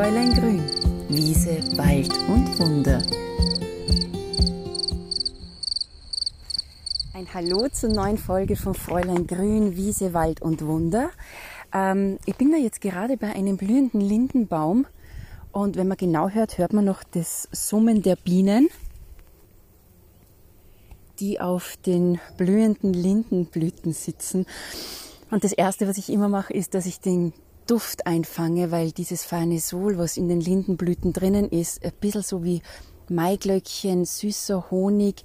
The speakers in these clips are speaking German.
Fräulein Grün, Wiese, Wald und Wunder. Ein Hallo zur neuen Folge von Fräulein Grün, Wiese, Wald und Wunder. Ähm, ich bin da jetzt gerade bei einem blühenden Lindenbaum und wenn man genau hört, hört man noch das Summen der Bienen, die auf den blühenden Lindenblüten sitzen. Und das Erste, was ich immer mache, ist, dass ich den Duft einfange, weil dieses feine Sol, was in den Lindenblüten drinnen ist, ein bisschen so wie Maiglöckchen, süßer Honig,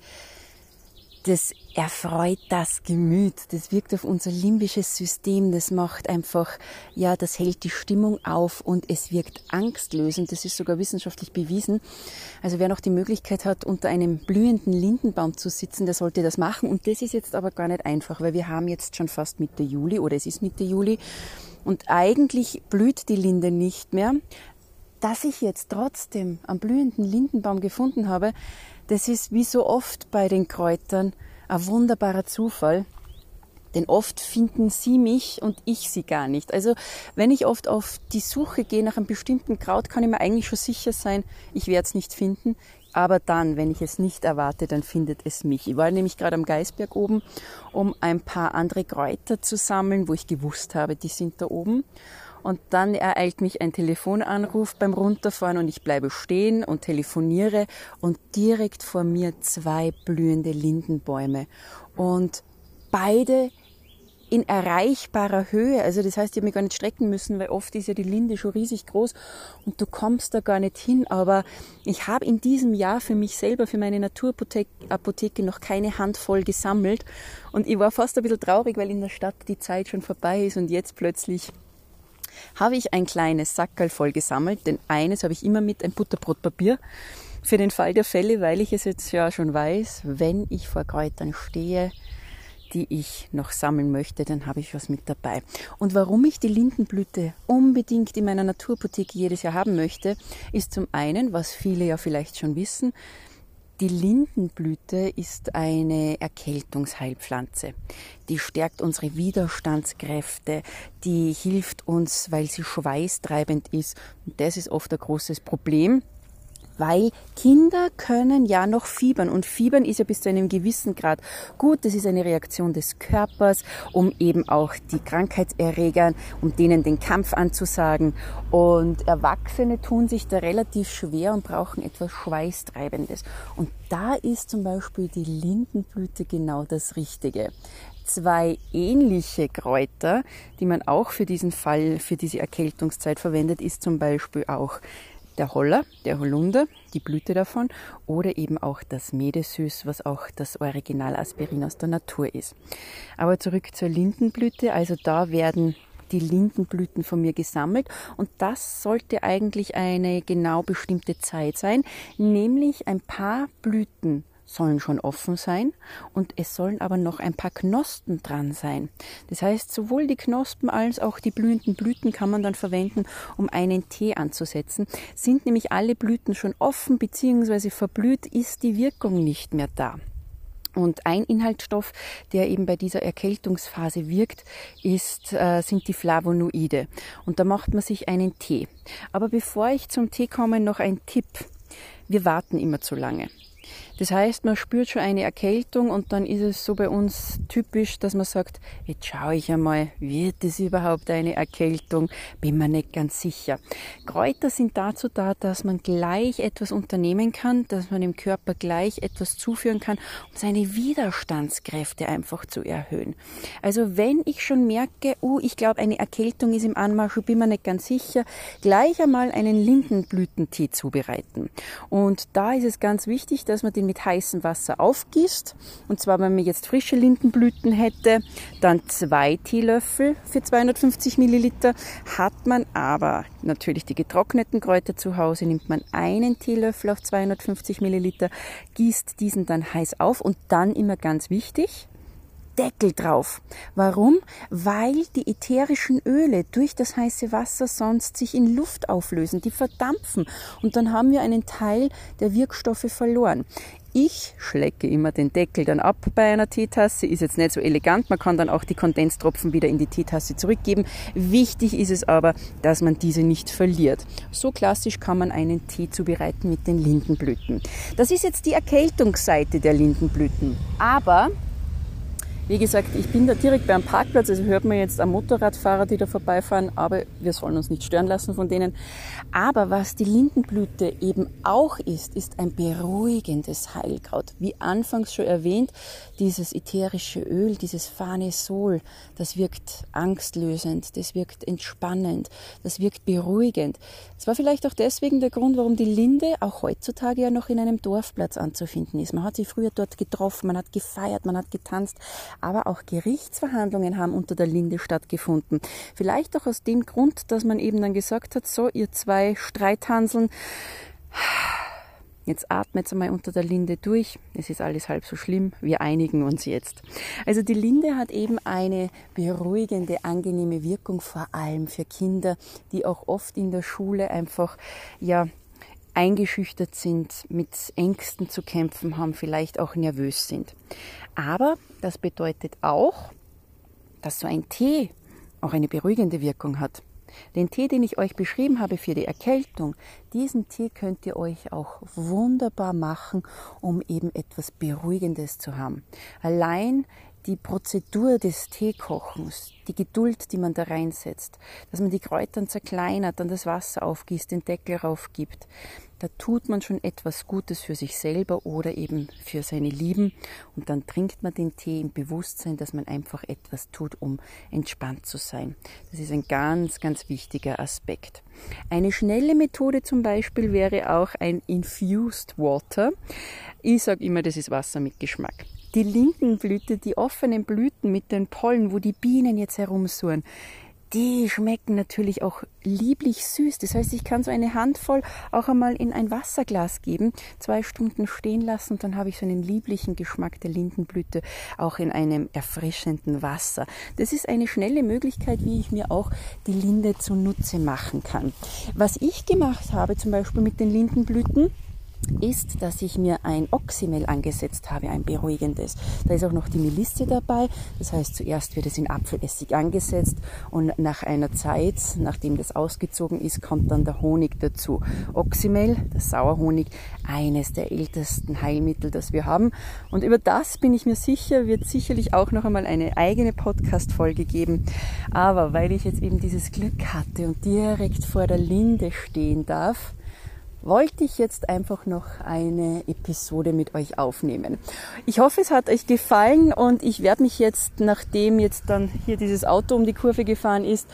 das erfreut das Gemüt, das wirkt auf unser limbisches System, das macht einfach, ja, das hält die Stimmung auf und es wirkt angstlösend, das ist sogar wissenschaftlich bewiesen. Also wer noch die Möglichkeit hat, unter einem blühenden Lindenbaum zu sitzen, der sollte das machen. Und das ist jetzt aber gar nicht einfach, weil wir haben jetzt schon fast Mitte Juli oder es ist Mitte Juli und eigentlich blüht die Linde nicht mehr. Dass ich jetzt trotzdem am blühenden Lindenbaum gefunden habe, das ist wie so oft bei den Kräutern ein wunderbarer Zufall. Denn oft finden sie mich und ich sie gar nicht. Also wenn ich oft auf die Suche gehe nach einem bestimmten Kraut, kann ich mir eigentlich schon sicher sein, ich werde es nicht finden. Aber dann, wenn ich es nicht erwarte, dann findet es mich. Ich war nämlich gerade am Geisberg oben, um ein paar andere Kräuter zu sammeln, wo ich gewusst habe, die sind da oben. Und dann ereilt mich ein Telefonanruf beim Runterfahren und ich bleibe stehen und telefoniere und direkt vor mir zwei blühende Lindenbäume. Und beide in erreichbarer Höhe. Also das heißt, ich habe mich gar nicht strecken müssen, weil oft ist ja die Linde schon riesig groß und du kommst da gar nicht hin. Aber ich habe in diesem Jahr für mich selber, für meine Naturapotheke noch keine Handvoll gesammelt. Und ich war fast ein bisschen traurig, weil in der Stadt die Zeit schon vorbei ist und jetzt plötzlich habe ich ein kleines Sackerl voll gesammelt, denn eines habe ich immer mit, ein Butterbrotpapier für den Fall der Fälle, weil ich es jetzt ja schon weiß, wenn ich vor Kräutern stehe, die ich noch sammeln möchte, dann habe ich was mit dabei. Und warum ich die Lindenblüte unbedingt in meiner Naturapotheke jedes Jahr haben möchte, ist zum einen, was viele ja vielleicht schon wissen, die Lindenblüte ist eine Erkältungsheilpflanze. Die stärkt unsere Widerstandskräfte, die hilft uns, weil sie schweißtreibend ist. Und das ist oft ein großes Problem weil Kinder können ja noch fiebern und fiebern ist ja bis zu einem gewissen Grad gut. Das ist eine Reaktion des Körpers, um eben auch die Krankheitserregern, um denen den Kampf anzusagen. Und Erwachsene tun sich da relativ schwer und brauchen etwas Schweißtreibendes. Und da ist zum Beispiel die Lindenblüte genau das Richtige zwei ähnliche Kräuter, die man auch für diesen Fall, für diese Erkältungszeit verwendet, ist zum Beispiel auch der Holler, der Holunder, die Blüte davon oder eben auch das Medesüß, was auch das Original Aspirin aus der Natur ist. Aber zurück zur Lindenblüte, also da werden die Lindenblüten von mir gesammelt und das sollte eigentlich eine genau bestimmte Zeit sein, nämlich ein paar Blüten sollen schon offen sein und es sollen aber noch ein paar Knospen dran sein. Das heißt, sowohl die Knospen als auch die blühenden Blüten kann man dann verwenden, um einen Tee anzusetzen. Sind nämlich alle Blüten schon offen bzw. verblüht, ist die Wirkung nicht mehr da. Und ein Inhaltsstoff, der eben bei dieser Erkältungsphase wirkt, ist, äh, sind die Flavonoide. Und da macht man sich einen Tee. Aber bevor ich zum Tee komme, noch ein Tipp. Wir warten immer zu lange. Das heißt, man spürt schon eine Erkältung und dann ist es so bei uns typisch, dass man sagt, jetzt schaue ich einmal, wird es überhaupt eine Erkältung? Bin mir nicht ganz sicher. Kräuter sind dazu da, dass man gleich etwas unternehmen kann, dass man dem Körper gleich etwas zuführen kann, um seine Widerstandskräfte einfach zu erhöhen. Also wenn ich schon merke, oh, ich glaube, eine Erkältung ist im Anmarsch, bin mir nicht ganz sicher, gleich einmal einen Lindenblütentee zubereiten. Und da ist es ganz wichtig, dass man den mit heißem Wasser aufgießt. Und zwar, wenn man jetzt frische Lindenblüten hätte, dann zwei Teelöffel für 250 Milliliter. Hat man aber natürlich die getrockneten Kräuter zu Hause, nimmt man einen Teelöffel auf 250 Milliliter, gießt diesen dann heiß auf und dann immer ganz wichtig, Deckel drauf. Warum? Weil die ätherischen Öle durch das heiße Wasser sonst sich in Luft auflösen, die verdampfen und dann haben wir einen Teil der Wirkstoffe verloren. Ich schlecke immer den Deckel dann ab bei einer Teetasse. Ist jetzt nicht so elegant. Man kann dann auch die Kondenstropfen wieder in die Teetasse zurückgeben. Wichtig ist es aber, dass man diese nicht verliert. So klassisch kann man einen Tee zubereiten mit den Lindenblüten. Das ist jetzt die Erkältungsseite der Lindenblüten. Aber wie gesagt, ich bin da direkt beim Parkplatz, also hört man jetzt am Motorradfahrer, die da vorbeifahren, aber wir sollen uns nicht stören lassen von denen. Aber was die Lindenblüte eben auch ist, ist ein beruhigendes Heilkraut. Wie anfangs schon erwähnt, dieses ätherische Öl, dieses Phanesol, das wirkt angstlösend, das wirkt entspannend, das wirkt beruhigend. Das war vielleicht auch deswegen der Grund, warum die Linde auch heutzutage ja noch in einem Dorfplatz anzufinden ist. Man hat sie früher dort getroffen, man hat gefeiert, man hat getanzt aber auch Gerichtsverhandlungen haben unter der Linde stattgefunden. Vielleicht auch aus dem Grund, dass man eben dann gesagt hat, so, ihr zwei Streithanseln, Jetzt atmet einmal unter der Linde durch. Es ist alles halb so schlimm. Wir einigen uns jetzt. Also die Linde hat eben eine beruhigende, angenehme Wirkung, vor allem für Kinder, die auch oft in der Schule einfach, ja, eingeschüchtert sind, mit Ängsten zu kämpfen haben, vielleicht auch nervös sind. Aber das bedeutet auch, dass so ein Tee auch eine beruhigende Wirkung hat. Den Tee, den ich euch beschrieben habe für die Erkältung, diesen Tee könnt ihr euch auch wunderbar machen, um eben etwas Beruhigendes zu haben. Allein die Prozedur des Teekochens, die Geduld, die man da reinsetzt, dass man die Kräuter zerkleinert, dann das Wasser aufgießt, den Deckel raufgibt, da tut man schon etwas Gutes für sich selber oder eben für seine Lieben und dann trinkt man den Tee im Bewusstsein, dass man einfach etwas tut, um entspannt zu sein. Das ist ein ganz, ganz wichtiger Aspekt. Eine schnelle Methode zum Beispiel wäre auch ein Infused Water. Ich sage immer, das ist Wasser mit Geschmack die Lindenblüte, die offenen Blüten mit den Pollen, wo die Bienen jetzt herumsuhren, die schmecken natürlich auch lieblich süß. Das heißt, ich kann so eine Handvoll auch einmal in ein Wasserglas geben, zwei Stunden stehen lassen und dann habe ich so einen lieblichen Geschmack der Lindenblüte auch in einem erfrischenden Wasser. Das ist eine schnelle Möglichkeit, wie ich mir auch die Linde zunutze machen kann. Was ich gemacht habe, zum Beispiel mit den Lindenblüten, ist, dass ich mir ein Oxymel angesetzt habe, ein beruhigendes. Da ist auch noch die Melisse dabei. Das heißt, zuerst wird es in Apfelessig angesetzt und nach einer Zeit, nachdem das ausgezogen ist, kommt dann der Honig dazu. Oxymel, der Sauerhonig, eines der ältesten Heilmittel, das wir haben. Und über das bin ich mir sicher, wird sicherlich auch noch einmal eine eigene Podcast-Folge geben. Aber weil ich jetzt eben dieses Glück hatte und direkt vor der Linde stehen darf, wollte ich jetzt einfach noch eine Episode mit euch aufnehmen. Ich hoffe, es hat euch gefallen und ich werde mich jetzt, nachdem jetzt dann hier dieses Auto um die Kurve gefahren ist,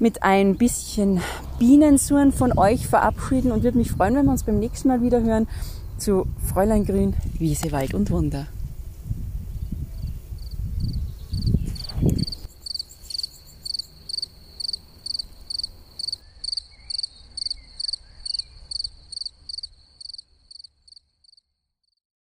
mit ein bisschen Bienensuren von euch verabschieden und würde mich freuen, wenn wir uns beim nächsten Mal wieder hören zu Fräulein Grün, Wiese, Wald und Wunder.